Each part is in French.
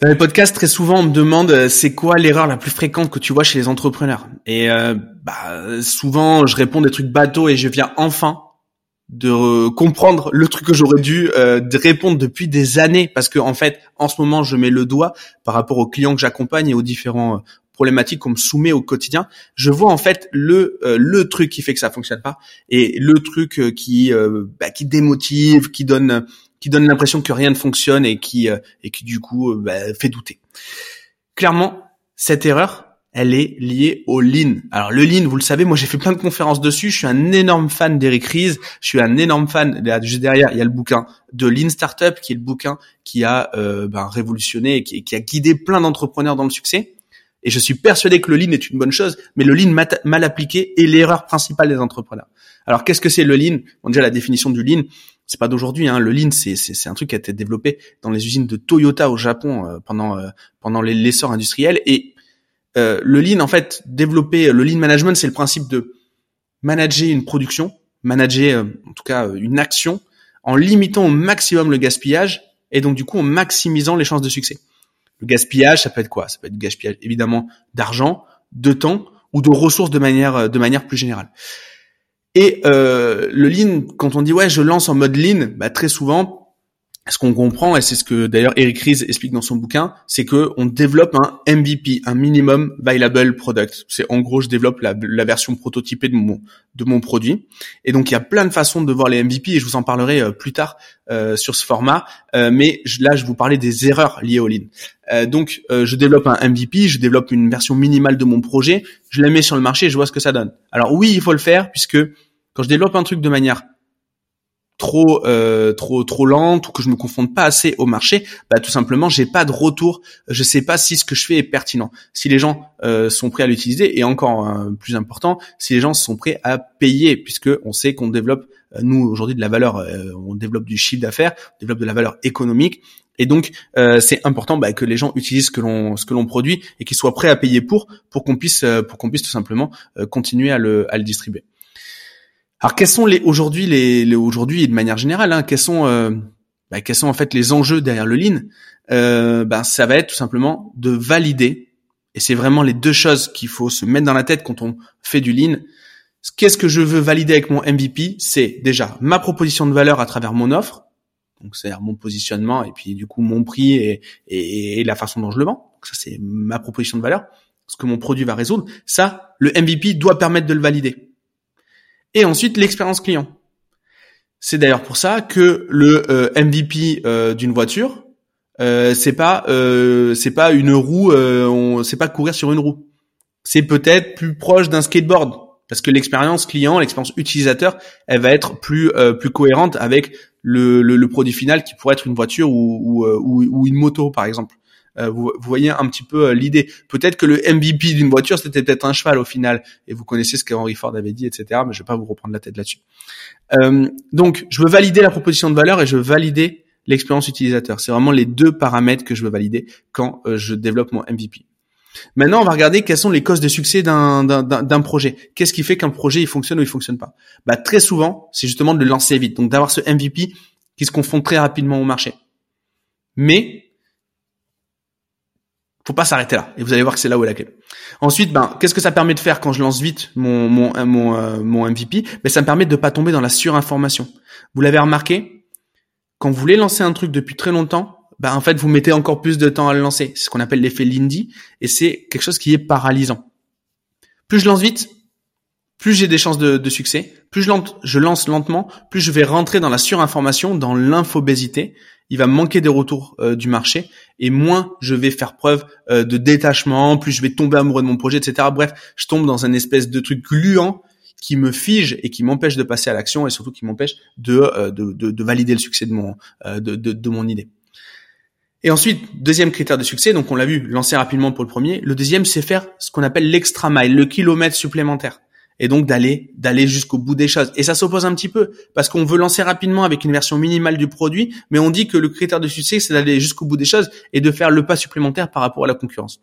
Dans les podcasts, très souvent, on me demande euh, c'est quoi l'erreur la plus fréquente que tu vois chez les entrepreneurs? Et euh, bah, souvent, je réponds des trucs bateaux et je viens enfin de comprendre le truc que j'aurais dû euh, répondre depuis des années parce que en fait, en ce moment, je mets le doigt par rapport aux clients que j'accompagne et aux différents problématiques qu'on me soumet au quotidien. Je vois en fait le le truc qui fait que ça fonctionne pas et le truc qui bah, qui démotive, qui donne qui donne l'impression que rien ne fonctionne et qui euh, et qui du coup euh, bah, fait douter. Clairement, cette erreur, elle est liée au lean. Alors le lean, vous le savez, moi j'ai fait plein de conférences dessus. Je suis un énorme fan d'Eric Ries. Je suis un énorme fan. Juste derrière, il y a le bouquin de Lean Startup, qui est le bouquin qui a euh, ben, révolutionné et qui, a guidé plein d'entrepreneurs dans le succès. Et je suis persuadé que le lean est une bonne chose, mais le lean mal appliqué est l'erreur principale des entrepreneurs. Alors qu'est-ce que c'est le lean? Bon, Déjà la définition du lean, c'est pas d'aujourd'hui. Hein. Le lean, c'est un truc qui a été développé dans les usines de Toyota au Japon euh, pendant euh, pendant l'essor industriel. Et euh, le lean, en fait, développer le lean management, c'est le principe de manager une production, manager en tout cas une action, en limitant au maximum le gaspillage et donc du coup en maximisant les chances de succès. Le gaspillage, ça peut être quoi? Ça peut être du gaspillage évidemment d'argent, de temps ou de ressources de manière de manière plus générale. Et euh, le lean, quand on dit ouais, je lance en mode lean, bah, très souvent, ce qu'on comprend, et c'est ce que d'ailleurs Eric Ries explique dans son bouquin, c'est que on développe un MVP, un minimum viable product. C'est en gros, je développe la, version prototypée de mon de mon produit. Et donc il y a plein de façons de voir les MVP, et je vous en parlerai euh, plus tard euh, sur ce format. Euh, mais là, je vous parlais des erreurs liées au lean. donc je développe un MVP, je développe une version minimale de mon projet, je la mets sur le marché, et je vois ce que ça donne. Alors oui, il faut le faire puisque quand je développe un truc de manière trop euh, trop trop lente ou que je me confonde pas assez au marché, bah tout simplement j'ai pas de retour, je sais pas si ce que je fais est pertinent. Si les gens euh, sont prêts à l'utiliser et encore euh, plus important, si les gens sont prêts à payer puisque on sait qu'on développe nous aujourd'hui de la valeur, on développe du chiffre d'affaires, on développe de la valeur économique et donc c'est important bah, que les gens utilisent ce que l'on produit et qu'ils soient prêts à payer pour pour qu'on puisse pour qu'on puisse tout simplement continuer à le à le distribuer. Alors quels sont les aujourd'hui les, aujourd'hui et de manière générale, hein, quels sont euh, bah, quels sont en fait les enjeux derrière le lean? Euh, bah, ça va être tout simplement de valider et c'est vraiment les deux choses qu'il faut se mettre dans la tête quand on fait du lean. Qu'est-ce que je veux valider avec mon MVP C'est déjà ma proposition de valeur à travers mon offre, donc c'est mon positionnement et puis du coup mon prix et, et, et la façon dont je le vends. Ça c'est ma proposition de valeur, ce que mon produit va résoudre. Ça, le MVP doit permettre de le valider et ensuite l'expérience client. C'est d'ailleurs pour ça que le euh, MVP euh, d'une voiture, euh, c'est pas euh, c'est pas une roue, on c'est pas courir sur une roue. C'est peut-être plus proche d'un skateboard parce que l'expérience client, l'expérience utilisateur, elle va être plus plus cohérente avec le, le, produit final qui pourrait être une voiture ou, ou, ou une moto par exemple. Euh, vous, voyez un petit peu euh, l'idée. Peut-être que le MVP d'une voiture, c'était peut-être un cheval au final, et vous connaissez ce qu'Henry Ford avait dit, etc. Mais je vais pas vous reprendre la tête là-dessus. Euh, donc, je veux valider la proposition de valeur et je veux valider l'expérience utilisateur. C'est vraiment les deux paramètres que je veux valider quand je développe mon MVP. Maintenant, on va regarder quelles sont les causes de succès d'un projet. Qu'est-ce qui fait qu'un projet il fonctionne ou il fonctionne pas? Bah très souvent, c'est justement de le lancer vite. Donc d'avoir ce MVP qui se confond très rapidement au marché. Mais faut pas s'arrêter là. Et vous allez voir que c'est là où est la clé. Ensuite, ben, qu'est-ce que ça permet de faire quand je lance vite mon mon mon, euh, mon MVP Ben, ça me permet de pas tomber dans la surinformation. Vous l'avez remarqué Quand vous voulez lancer un truc depuis très longtemps, ben en fait, vous mettez encore plus de temps à le lancer. C'est ce qu'on appelle l'effet Lindy, et c'est quelque chose qui est paralysant. Plus je lance vite, plus j'ai des chances de, succès. Plus je, lance, lentement, plus je vais rentrer dans la surinformation, dans l'infobésité, il va manquer des retours euh, du marché et moins je vais faire preuve euh, de détachement, plus je vais tomber amoureux de mon projet, etc. Bref, je tombe dans un espèce de truc gluant qui me fige et qui m'empêche de passer à l'action et surtout qui m'empêche de, euh, de, de, de, valider le succès de mon, de mon idée. Et ensuite, deuxième critère de succès, donc on l'a vu, lancer rapidement pour le premier. Le deuxième, c'est faire ce qu'on appelle l'extra mile, le kilomètre supplémentaire et donc d'aller d'aller jusqu'au bout des choses. Et ça s'oppose un petit peu parce qu'on veut lancer rapidement avec une version minimale du produit, mais on dit que le critère de succès c'est d'aller jusqu'au bout des choses et de faire le pas supplémentaire par rapport à la concurrence.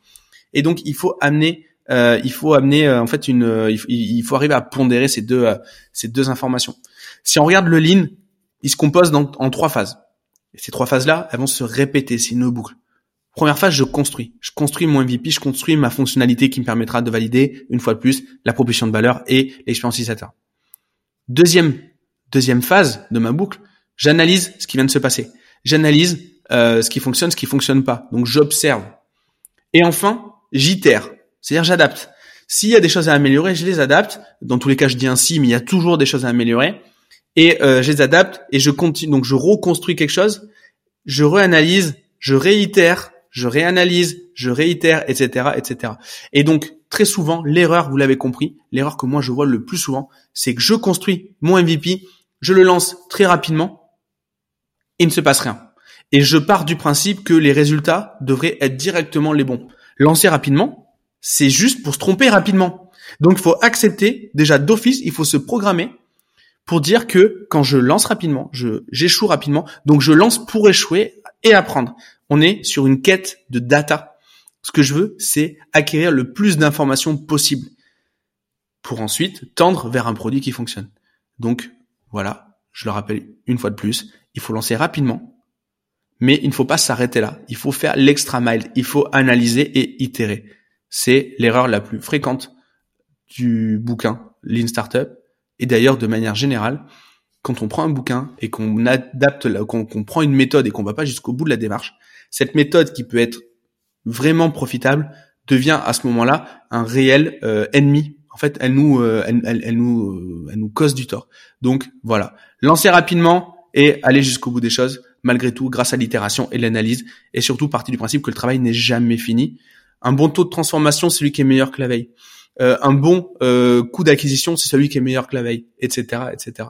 Et donc il faut amener euh, il faut amener euh, en fait une euh, il, faut arriver à pondérer ces deux ces deux informations. Si on regarde le lean, il se compose en trois phases. Ces trois phases là, elles vont se répéter, c'est une boucle. Première phase, je construis. Je construis mon MVP, je construis ma fonctionnalité qui me permettra de valider, une fois de plus, la proposition de valeur et l'expérience utilisateur. Deuxième, deuxième phase de ma boucle, j'analyse ce qui vient de se passer. J'analyse euh, ce qui fonctionne, ce qui fonctionne pas. Donc j'observe. Et enfin, j'itère. C'est-à-dire j'adapte. S'il y a des choses à améliorer, je les adapte. Dans tous les cas, je dis ainsi, mais il y a toujours des choses à améliorer. Et euh, je les adapte et je continue. Donc je reconstruis quelque chose, je réanalyse, je réitère, je réanalyse, je réitère, etc., etc. Et donc très souvent, l'erreur, vous l'avez compris, l'erreur que moi je vois le plus souvent, c'est que je construis mon MVP, je le lance très rapidement, il ne se passe rien. Et je pars du principe que les résultats devraient être directement les bons. Lancer rapidement, c'est juste pour se tromper rapidement. Donc il faut accepter, déjà d'office, il faut se programmer pour dire que quand je lance rapidement, j'échoue rapidement, donc je lance pour échouer et apprendre. On est sur une quête de data. Ce que je veux, c'est acquérir le plus d'informations possible pour ensuite tendre vers un produit qui fonctionne. Donc voilà, je le rappelle une fois de plus, il faut lancer rapidement, mais il ne faut pas s'arrêter là. Il faut faire l'extra mile. Il faut analyser et itérer. C'est l'erreur la plus fréquente du bouquin Lean Startup. Et d'ailleurs, de manière générale, quand on prend un bouquin et qu'on adapte, qu'on prend une méthode et qu'on va pas jusqu'au bout de la démarche, cette méthode qui peut être vraiment profitable devient à ce moment-là un réel euh, ennemi. En fait, elle nous, euh, elle, nous, euh, elle nous cause du tort. Donc voilà, lancez rapidement et aller jusqu'au bout des choses malgré tout, grâce à l'itération et l'analyse, et surtout partie du principe que le travail n'est jamais fini. Un bon taux de transformation, c'est celui qui est meilleur que la veille. Euh, un bon coût d'acquisition, c'est celui qui est meilleur que la veille, etc., etc.